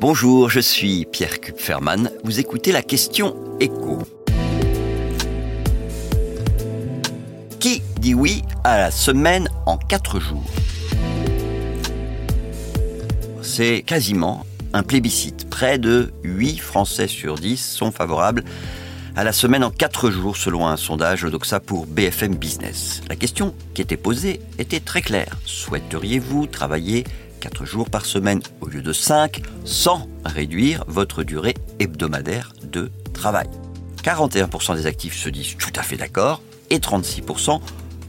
Bonjour, je suis Pierre Kupferman. Vous écoutez la question écho. Qui dit oui à la semaine en 4 jours? C'est quasiment un plébiscite. Près de 8 Français sur 10 sont favorables à la semaine en 4 jours selon un sondage Doxa pour BFM Business. La question qui était posée était très claire. Souhaiteriez-vous travailler 4 jours par semaine au lieu de 5 sans réduire votre durée hebdomadaire de travail? 41% des actifs se disent tout à fait d'accord et 36%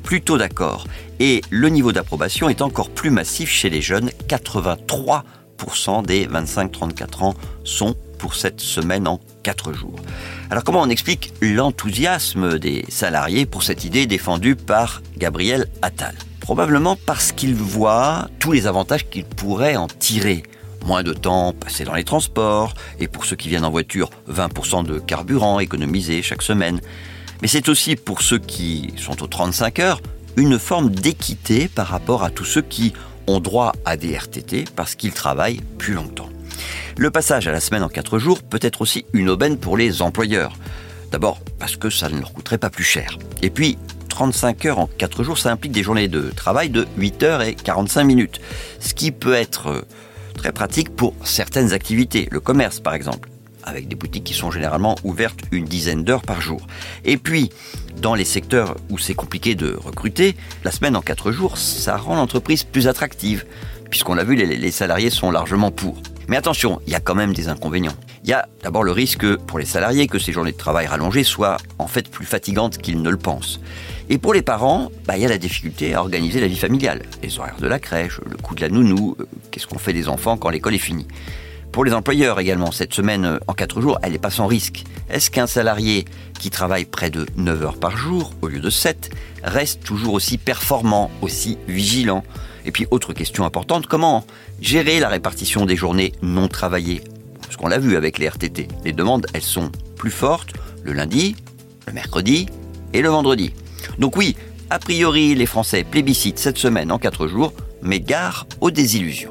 plutôt d'accord. Et le niveau d'approbation est encore plus massif chez les jeunes. 83% des 25-34 ans sont pour cette semaine en 4 jours. Alors comment on explique l'enthousiasme des salariés pour cette idée défendue par Gabriel Attal? Probablement parce qu'ils voient tous les avantages qu'ils pourraient en tirer. Moins de temps passé dans les transports, et pour ceux qui viennent en voiture, 20% de carburant économisé chaque semaine. Mais c'est aussi pour ceux qui sont aux 35 heures, une forme d'équité par rapport à tous ceux qui ont droit à des RTT parce qu'ils travaillent plus longtemps. Le passage à la semaine en 4 jours peut être aussi une aubaine pour les employeurs. D'abord parce que ça ne leur coûterait pas plus cher. Et puis 35 heures en 4 jours, ça implique des journées de travail de 8 heures et 45 minutes. Ce qui peut être euh, très pratique pour certaines activités, le commerce par exemple, avec des boutiques qui sont généralement ouvertes une dizaine d'heures par jour. Et puis, dans les secteurs où c'est compliqué de recruter, la semaine en 4 jours, ça rend l'entreprise plus attractive, puisqu'on l'a vu, les salariés sont largement pour. Mais attention, il y a quand même des inconvénients. Il y a d'abord le risque pour les salariés que ces journées de travail rallongées soient en fait plus fatigantes qu'ils ne le pensent. Et pour les parents, bah, il y a la difficulté à organiser la vie familiale. Les horaires de la crèche, le coût de la nounou, euh, qu'est-ce qu'on fait des enfants quand l'école est finie? Pour les employeurs également, cette semaine euh, en 4 jours, elle n'est pas sans risque. Est-ce qu'un salarié qui travaille près de 9 heures par jour au lieu de 7 reste toujours aussi performant, aussi vigilant? Et puis autre question importante, comment gérer la répartition des journées non travaillées? Parce qu'on l'a vu avec les RTT. Les demandes, elles sont plus fortes le lundi, le mercredi et le vendredi. Donc oui, a priori, les Français plébiscitent cette semaine en 4 jours, mais gare aux désillusions.